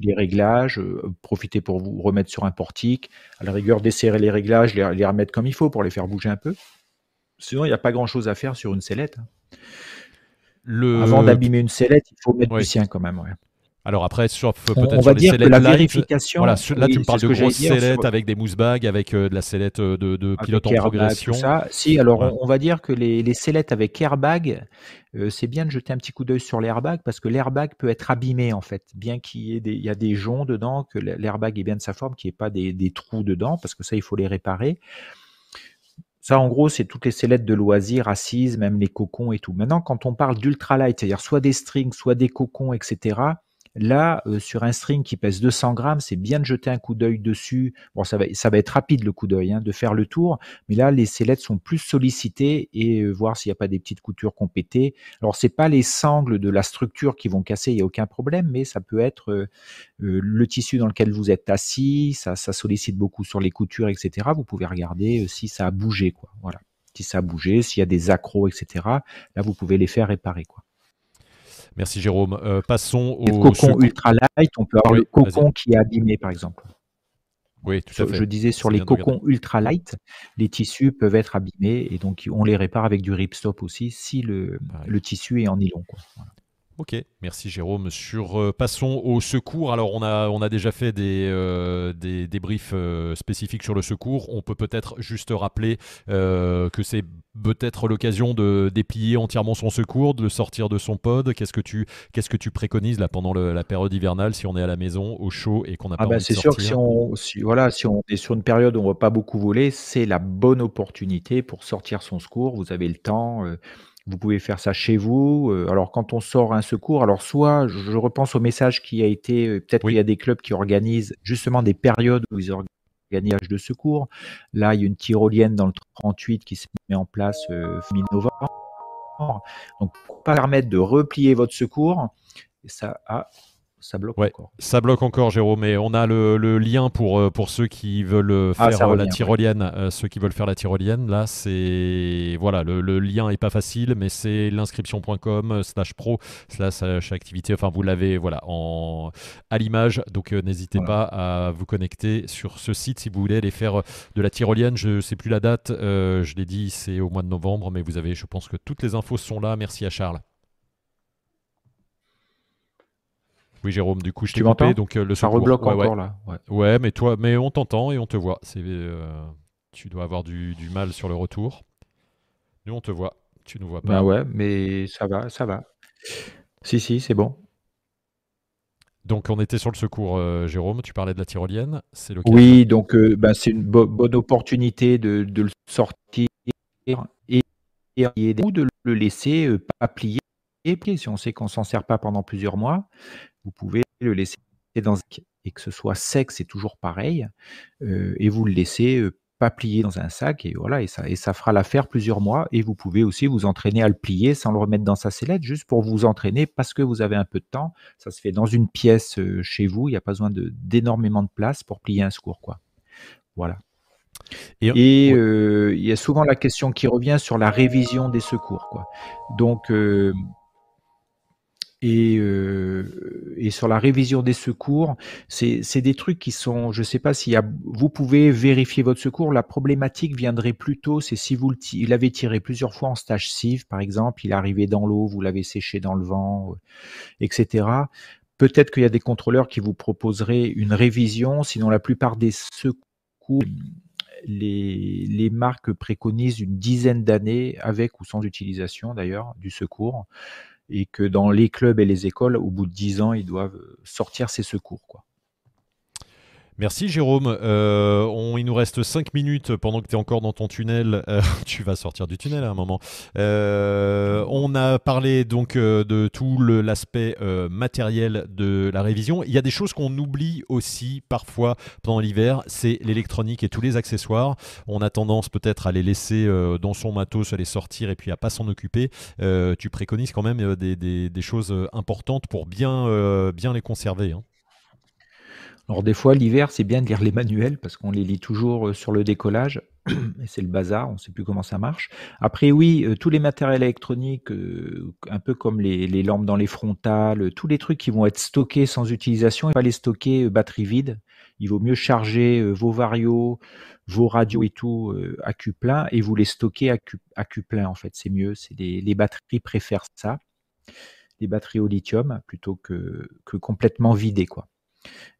les, réglages. profiter pour vous remettre sur un portique. À la rigueur, desserrer les réglages, les, les remettre comme il faut pour les faire bouger un peu. Sinon, il n'y a pas grand-chose à faire sur une sellette. Hein. Le... Avant d'abîmer une sellette, il faut mettre du sien quand même. Alors après, sauf peut-être sur les sellettes la vérification. Voilà, là, tu me parles de grosses sellettes avec des mousse avec euh, de la sellette euh, de, pilote en progression. Ça. Si, alors on, va dire que les, les sellettes avec airbag, euh, c'est bien de jeter un petit coup d'œil sur l'airbag parce que l'airbag peut être abîmé en fait, bien qu'il y ait des, il y a des joncs dedans, que l'airbag est bien de sa forme, qu'il n'y ait pas des, des, trous dedans, parce que ça, il faut les réparer. Ça, en gros, c'est toutes les sellettes de loisirs assises, même les cocons et tout. Maintenant, quand on parle d'ultralight, c'est-à-dire soit des strings, soit des cocons, etc., Là, euh, sur un string qui pèse 200 grammes, c'est bien de jeter un coup d'œil dessus. Bon, ça va, ça va être rapide le coup d'œil, hein, de faire le tour. Mais là, les sellettes sont plus sollicitées et euh, voir s'il n'y a pas des petites coutures pété. Alors, c'est pas les sangles de la structure qui vont casser, il n'y a aucun problème, mais ça peut être euh, le tissu dans lequel vous êtes assis. Ça, ça sollicite beaucoup sur les coutures, etc. Vous pouvez regarder si ça a bougé, quoi. Voilà. Si ça a bougé, s'il y a des accros, etc. Là, vous pouvez les faire réparer, quoi. Merci Jérôme. Euh, passons au. cocon ultra light, on peut avoir le cocon qui est abîmé par exemple. Oui, tout à fait. Je disais sur les cocons ultra light, les tissus peuvent être abîmés et donc on les répare avec du ripstop aussi si le, le tissu est en nylon. Quoi. Ok, merci Jérôme. Sur, euh, passons au secours. Alors on a, on a déjà fait des, euh, des, briefs spécifiques sur le secours. On peut peut-être juste rappeler que c'est peut-être l'occasion de déplier entièrement son secours, de le sortir de son pod Qu'est-ce que tu, qu'est-ce que tu préconises là pendant la période hivernale si on est à la maison au chaud et qu'on n'a pas ah bah, C'est sûr que si on, voilà, si on est sur une période où on ne va pas beaucoup voler, c'est la bonne opportunité pour sortir son secours. Vous avez le temps. Vous pouvez faire ça chez vous. Euh, alors quand on sort un secours, alors soit je repense au message qui a été, euh, peut-être qu'il y a des clubs qui organisent justement des périodes où ils organisent de secours. Là, il y a une tyrolienne dans le 38 qui se met en place euh, mi-novembre. Donc, pour permettre de replier votre secours, ça, ah, ça bloque encore. Ça bloque encore, Jérôme. Mais on a le, lien pour, euh, pour ceux qui veulent ah, faire la tyrolienne. ceux qui veulent faire la tyrolienne, là, c'est voilà, le, lien est pas facile, mais c'est l'inscription.com slash pro slash activité. Enfin, vous l'avez voilà en à l'image. Donc n'hésitez pas à vous connecter sur ce site si vous voulez aller faire de la tyrolienne. Je sais plus la date. je l'ai dit, c'est au mois de novembre, mais vous avez, je pense que toutes les infos sont là. Merci à Charles. Oui, Jérôme, du coup, je t'ai coupé. Donc, euh, le Ça rebloque encore là. Ouais. mais toi, mais on t'entend et on te voit. C'est, euh, tu dois avoir du, mal sur le retour. Nous, on te voit. Tu nous vois pas. Bah ouais, mais ça va, ça va. Si, si, c'est bon. Donc, on était sur le secours, euh, Jérôme. Tu parlais de la tyrolienne. C'est Oui, donc bah, c'est une bonne opportunité de, le sortir et, et, de le laisser pas plier. Et si on sait qu'on s'en sert pas pendant plusieurs mois, vous pouvez le laisser dans et que ce soit sec, c'est toujours pareil, euh, et vous le laissez euh, pas plier dans un sac et voilà et ça et ça fera l'affaire plusieurs mois. Et vous pouvez aussi vous entraîner à le plier sans le remettre dans sa sellette juste pour vous entraîner parce que vous avez un peu de temps. Ça se fait dans une pièce euh, chez vous. Il n'y a pas besoin d'énormément de place pour plier un secours quoi. Voilà. Et, il y a souvent la question qui revient sur la révision des secours quoi. Donc et, euh, et, sur la révision des secours, c'est des trucs qui sont, je ne sais pas a, vous pouvez vérifier votre secours. La problématique viendrait plutôt, c'est si vous l'avez tiré plusieurs fois en stage CIV, par exemple, il est arrivé dans l'eau, vous l'avez séché dans le vent, euh, etc. Peut-être qu'il y a des contrôleurs qui vous proposeraient une révision, sinon la plupart des secours, les, les marques préconisent une dizaine d'années avec ou sans utilisation d'ailleurs du secours et que dans les clubs et les écoles, au bout de 10 ans, ils doivent sortir ces secours. Quoi. Merci Jérôme. Euh, il nous reste 5 minutes pendant que tu es encore dans ton tunnel. Euh, tu vas sortir du tunnel à un moment. Euh, on a parlé donc de tout l'aspect matériel de la révision. Il y a des choses qu'on oublie aussi parfois pendant l'hiver, c'est l'électronique et tous les accessoires. On a tendance peut-être à les laisser dans son matos, à les sortir et puis à pas s'en occuper. tu préconises quand même des, choses importantes pour bien, bien les conserver. Hein. Alors des fois, l'hiver, c'est bien de lire les manuels parce qu'on les lit toujours euh, sur le décollage. Et c'est le bazar, on ne sait plus comment ça marche. Après, oui, euh, tous les matériels électroniques, euh, un peu comme les, lampes dans les frontales, tous les trucs qui vont être stockés sans utilisation, il va les stocker batterie vide. Il vaut mieux charger vos varios, vos radios et tout à cul plein et vous les stocker à cul, plein en fait. C'est mieux. C'est les, les batteries préfèrent ça, les batteries au lithium plutôt que, que complètement vidées quoi.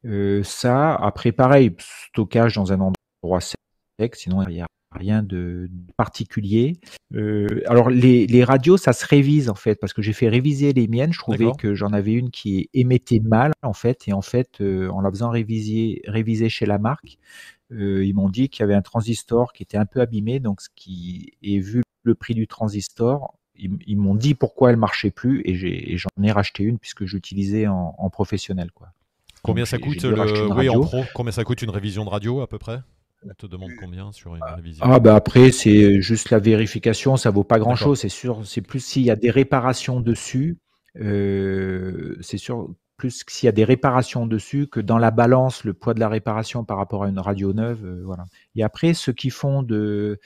Euh, ça, après pareil, stockage dans un endroit sec, sinon il n'y a rien de, particulier. Euh, alors les, radios, ça se révise en fait, parce que j'ai fait réviser les miennes. Je trouvais que j'en avais une qui émettait mal en fait, et en fait, euh, en la faisant réviser, réviser chez la marque, ils m'ont dit qu'il y avait un transistor qui était un peu abîmé, donc ce qui est vu le prix du transistor. Ils, m'ont dit pourquoi elle marchait plus et j'en ai, racheté une puisque j'utilisais en, en professionnel quoi. Combien ça coûte le... oui, en pro Combien ça coûte une révision de radio à peu près? On te demande combien sur une révision? Ah bah après c'est juste la vérification, ça vaut pas grand chose, c'est sûr. C'est plus s'il y a des réparations dessus, euh, c'est sûr plus s'il y a des réparations dessus que dans la balance le poids de la réparation par rapport à une radio neuve, euh, voilà. Et après ceux qui font de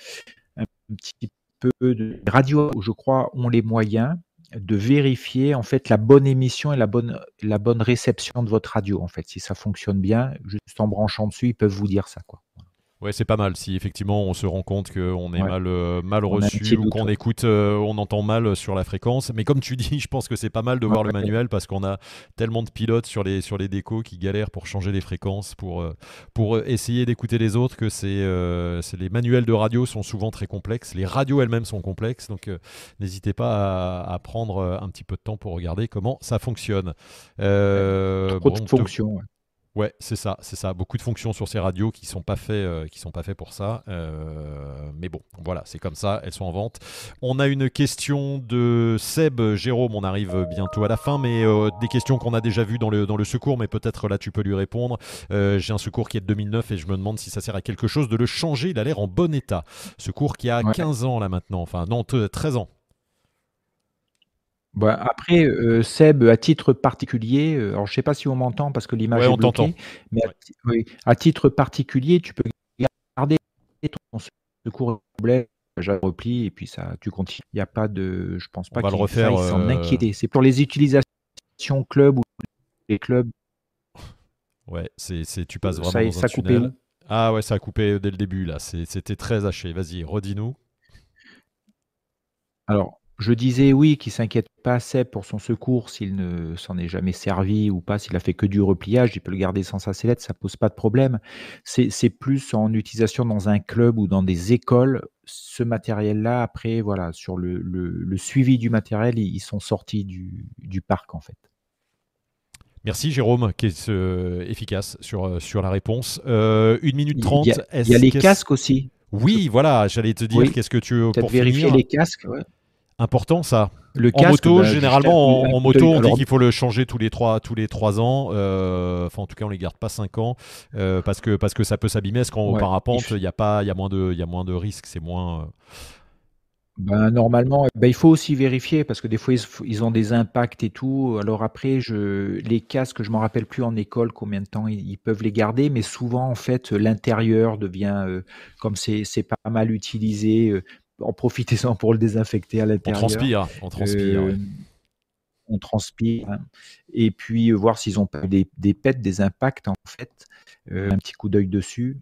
un petit peu de radio, je crois, ont les moyens de vérifier en fait la bonne émission et la bonne, la bonne réception de votre radio en fait. Si ça fonctionne bien, juste en branchant dessus, ils peuvent vous dire ça quoi. Ouais, c'est pas mal. Si effectivement on se rend compte qu'on est mal, euh, mal reçu ou qu'on écoute, euh, on entend mal sur la fréquence. Mais comme tu dis, je pense que c'est pas mal de voir le manuel parce qu'on a tellement de pilotes sur les, sur les décos qui galèrent pour changer les fréquences, pour, euh, pour essayer d'écouter les autres, que c'est les manuels de radio sont souvent très complexes. Les radios elles-mêmes sont complexes. Donc n'hésitez pas à, prendre un petit peu de temps pour regarder comment ça fonctionne. Trop de fonctions. Ouais, c'est ça, c'est ça. Beaucoup de fonctions sur ces radios qui sont pas faits, euh, qui sont pas faits pour ça. Euh, mais bon, voilà, c'est comme ça. Elles sont en vente. On a une question de Seb, Jérôme. On arrive bientôt à la fin, mais euh, des questions qu'on a déjà vues dans le dans le secours, mais peut-être là tu peux lui répondre. J'ai un secours qui est de 2009 et je me demande si ça sert à quelque chose de le changer. Il a l'air en bon état. Secours qui a 15 ans là maintenant, enfin non, 13 ans. Bah, après, Seb, à titre particulier, alors je sais pas si on m'entend parce que l'image est bloquée, mais à titre particulier, tu peux garder ton secours complet, repli et puis ça tu continues. Il y a pas de je pense pas qu'il faille s'en inquiéter. C'est pour les utilisations club ou les clubs. Ouais, c'est tu passes vraiment ça, dans un tunnel. Ah ouais, ça a coupé dès le début là, c'était très haché. Vas-y, redis-nous. Alors, je disais oui, qu'il s'inquiète pas assez pour son secours s'il ne s'en est jamais servi ou pas, s'il a fait que du repliage, il peut le garder sans sa sellette, ça pose pas de problème. C'est plus en utilisation dans un club ou dans des écoles. Ce matériel-là, après, voilà, sur le, suivi du matériel, ils sont sortis du, parc en fait. Merci Jérôme, qui est euh, efficace sur, euh, sur la réponse. Euh, une minute trente. Il y a, les casques aussi. Oui, voilà, j'allais te dire, qu'est-ce que tu pour vérifier les casques. Important ça. Le en moto, bah, généralement, en, moto, on dit qu'il faut le changer tous les trois, tous les trois ans. Euh, enfin, en tout cas, on les garde pas cinq ans euh, parce que parce que ça peut s'abîmer. Est-ce qu'en parapente, il y a pas, il y a moins de, il y a moins de risques, c'est moins. Euh, ben, normalement, ben, il faut aussi vérifier parce que des fois ils, ont des impacts et tout. Alors après, je, les casques, je m'en rappelle plus en école combien de temps ils, peuvent les garder, mais souvent en fait l'intérieur devient comme c'est pas mal utilisé en profitez-en pour le désinfecter à l'intérieur. On transpire, on transpire. Euh, on transpire. Hein. Et puis euh, voir s'ils ont pas des, des pets, des impacts en fait. Euh, un petit coup d'œil dessus.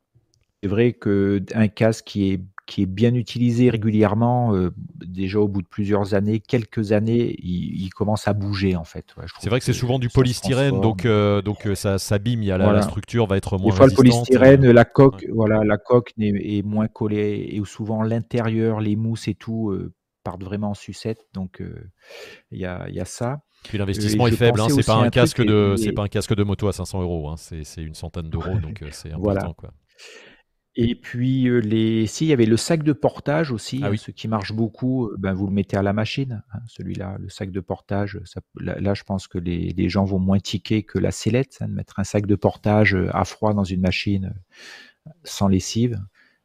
C'est vrai qu'un casque qui est qui est bien utilisé régulièrement, euh, déjà au bout de plusieurs années, quelques années, il, commence à bouger en fait. c'est vrai que, c'est souvent du polystyrène, donc, euh, donc euh, ça s'abîme, il y a la, structure va être moins Des fois, le polystyrène, la coque, voilà, la coque est, moins collée et souvent l'intérieur, les mousses et tout partent vraiment en sucette, donc il y a, y, a, ça. Puis l'investissement est faible, hein, c'est pas un, casque de, c'est pas un casque de moto à 500 euros, hein, c'est une centaine d'euros, donc c'est important. Quoi. Et puis, les si, il y avait le sac de portage aussi, ah hein, ce qui marche beaucoup, ben, vous le mettez à la machine, hein, celui-là, le sac de portage. Ça, là, je pense que les, les, gens vont moins tiquer que la sellette, hein, de mettre un sac de portage à froid dans une machine sans lessive,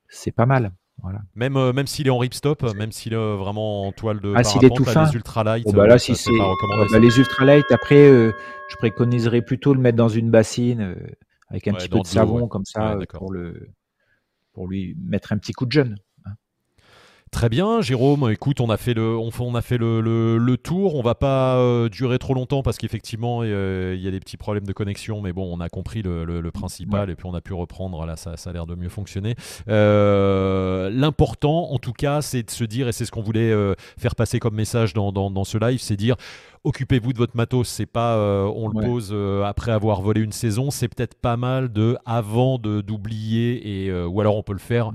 c'est pas mal. Voilà. Même, même s'il est en ripstop, même s'il est vraiment en toile de ah, s'il est tout fin. les ultralight, oh, bah là, si c'est bah, les après, je préconiserais plutôt le mettre dans une bassine avec un petit peu de savon comme ça pour le pour lui mettre un petit coup de jeune. Très bien, Jérôme. Écoute, on a fait le, on, a fait le, le, tour. On va pas euh, durer trop longtemps parce qu'effectivement, euh, il y a des petits problèmes de connexion, mais bon, on a compris le, principal et puis on a pu reprendre. Là, ça, ça a l'air de mieux fonctionner. Euh, l'important, en tout cas, c'est de se dire, et c'est ce qu'on voulait faire passer comme message dans, dans, dans ce live, c'est dire occupez-vous de votre matos. C'est pas on le pose après avoir volé une saison. C'est peut-être pas mal de avant de d'oublier et ou alors on peut le faire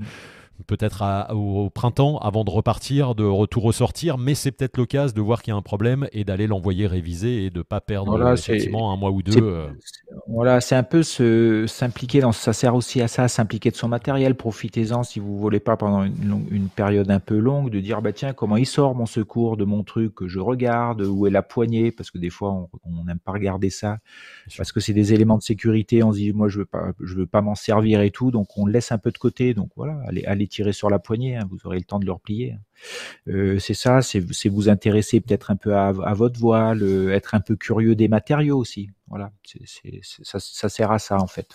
peut-être au, printemps avant de repartir, de retour ressortir, mais c'est peut-être l'occasion de voir qu'il y a un problème et d'aller l'envoyer réviser et de ne pas perdre effectivement un mois ou deux. Voilà, c'est un peu s'impliquer dans ça sert aussi à ça, s'impliquer de son matériel. Profitez-en si vous ne voulez pas pendant une, période un peu longue de dire bah tiens comment il sort mon secours de mon truc que je regarde, où est la poignée? Parce que des fois on n'aime pas regarder ça parce que c'est des éléments de sécurité. On se dit moi je veux pas je veux pas m'en servir et tout donc on le laisse un peu de côté donc voilà allez, allez tirer sur la poignée, hein, vous aurez le temps de le replier. Hein. Euh, c'est ça, c'est vous intéresser peut-être un peu à, votre voile, euh, être un peu curieux des matériaux aussi. Voilà, ça, sert à ça en fait.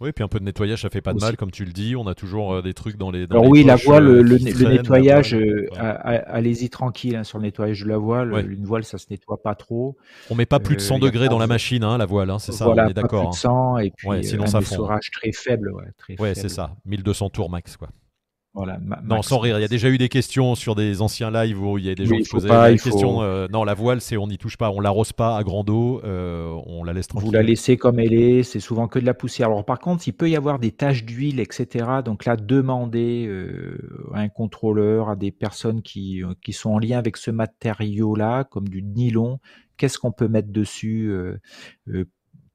Oui, puis un peu de nettoyage, ça fait pas de mal, comme tu le dis. On a toujours euh, des trucs dans les. Alors oui, la voile, le, nettoyage, allez-y tranquille hein, sur le nettoyage de la voile. Une voile, ça se nettoie pas trop. On met pas plus de 100 degrés dans la machine, la voile, c'est ça. on est d'accord. Plus de 100 et puis sinon un ça très faible. Ouais, c'est ça. 1200 tours max, quoi non, sans rire. Il y a déjà eu des questions sur des anciens lives où il y a des gens qui posaient la question. Euh, non, la voile, c'est on n'y touche pas, on l'arrose pas à grand eau, euh, on la laisse tranquille. Vous la laissez comme elle est, c'est souvent que de la poussière. Alors par contre, il peut y avoir des taches d'huile, etc. Donc là, demandez euh, à un contrôleur, à des personnes qui, qui sont en lien avec ce matériau-là, comme du nylon, qu'est-ce qu'on peut mettre dessus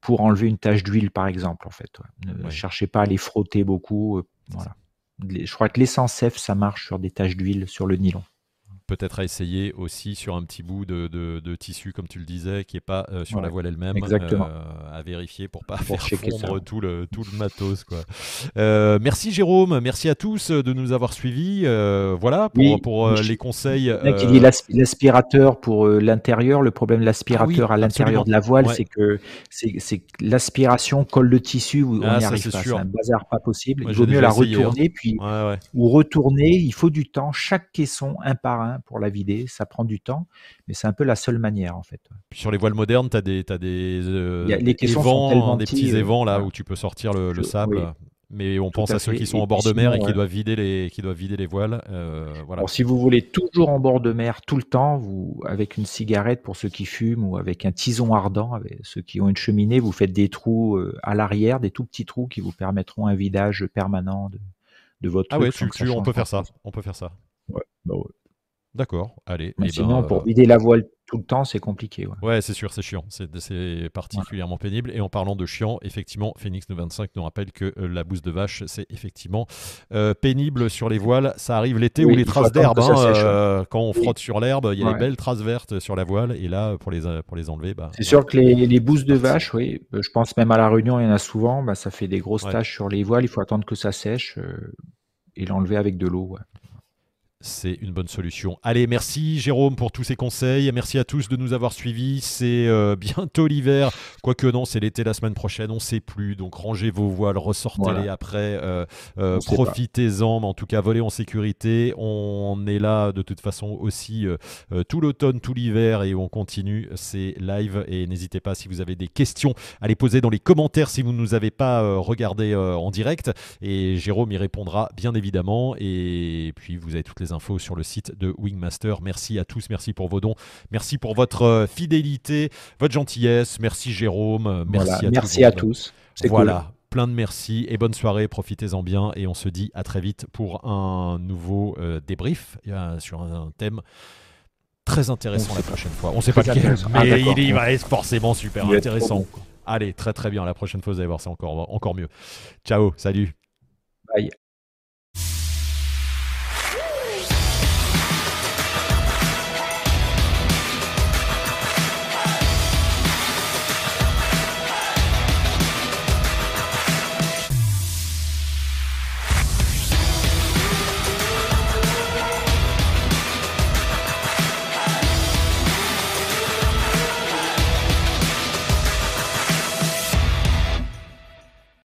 pour enlever une tache d'huile, par exemple. En fait, ne cherchez pas à les frotter beaucoup. voilà. Je crois que l'essence F, ça marche sur des taches d'huile sur le nylon. Peut-être à essayer aussi sur un petit bout de, de, tissu, comme tu le disais, qui n'est pas euh, sur la voile elle-même, à vérifier pour pas faire fondre tout le, tout le matos. Quoi. merci Jérôme, merci à tous de nous avoir suivis. voilà pour, pour les conseils. Il dit l'aspirateur pour l'intérieur. Le problème de l'aspirateur ah à l'intérieur de la voile, c'est que c'est l'aspiration colle le tissu, on n'y ah, arrive pas. C'est un bazar pas possible. il vaut mieux la retourner, hein. puis ou retourner. Il faut du temps. Chaque caisson, un par un, pour la vider, ça prend du temps, mais c'est un peu la seule manière en fait. sur les voiles modernes, tu as des, as des, euh, les évents, des petits évents là où tu peux sortir le, sable mais on pense à, ceux qui sont en bord de mer et qui doivent vider les, qui doivent vider les voiles. Euh, voilà. si vous voulez toujours en bord de mer tout le temps, vous, avec une cigarette pour ceux qui fument ou avec un tison ardent, avec ceux qui ont une cheminée, vous faites des trous euh, à l'arrière, des tout petits trous qui vous permettront un vidage permanent de, de votre. Ah oui, on peut faire ça. On peut faire ça. Ouais, bah ouais. D'accord, allez. Mais eh sinon, ben, pour euh, vider la voile tout le temps, c'est compliqué. Ouais, c'est sûr, c'est chiant. C'est particulièrement pénible. Et en parlant de chiant, effectivement, Phoenix 925 nous rappelle que euh, la bouse de vache, c'est effectivement euh, pénible sur les voiles. Ça arrive l'été ou les traces d'herbe. Hein, quand on frotte sur l'herbe, il y a des belles traces vertes sur la voile. Et là, pour les, pour les enlever. Bah, c'est sûr que les, les bouses de vache, oui, je pense même à la Réunion, il y en a souvent. Bah, ça fait des grosses taches sur les voiles. Il faut attendre que ça sèche et l'enlever avec de l'eau c'est une bonne solution. Allez, merci Jérôme pour tous ces conseils. Merci à tous de nous avoir suivis. C'est euh, bientôt l'hiver. Quoique non, c'est l'été la semaine prochaine, on ne sait plus. Donc rangez vos voiles, ressortez-les après. Euh, euh, profitez-en, mais en tout cas, volez en sécurité. On est là de toute façon aussi tout l'automne, tout l'hiver et on continue ces lives. Et n'hésitez pas si vous avez des questions à les poser dans les commentaires si vous ne nous avez pas regardé en direct. Et Jérôme y répondra bien évidemment. Et puis vous avez toutes les infos sur le site de Wingmaster. Merci à tous, merci pour vos dons, merci pour votre euh, fidélité, votre gentillesse. Merci Jérôme, merci à merci À tous. Voilà. Plein de merci et bonne soirée, profitez-en bien et on se dit à très vite pour un nouveau euh, débrief sur un, thème très intéressant la prochaine fois. On sait pas lequel, mais ah, il, va être forcément super intéressant. Allez, très très bien. La prochaine fois, vous allez voir, c'est encore, encore mieux. Ciao, salut. Bye.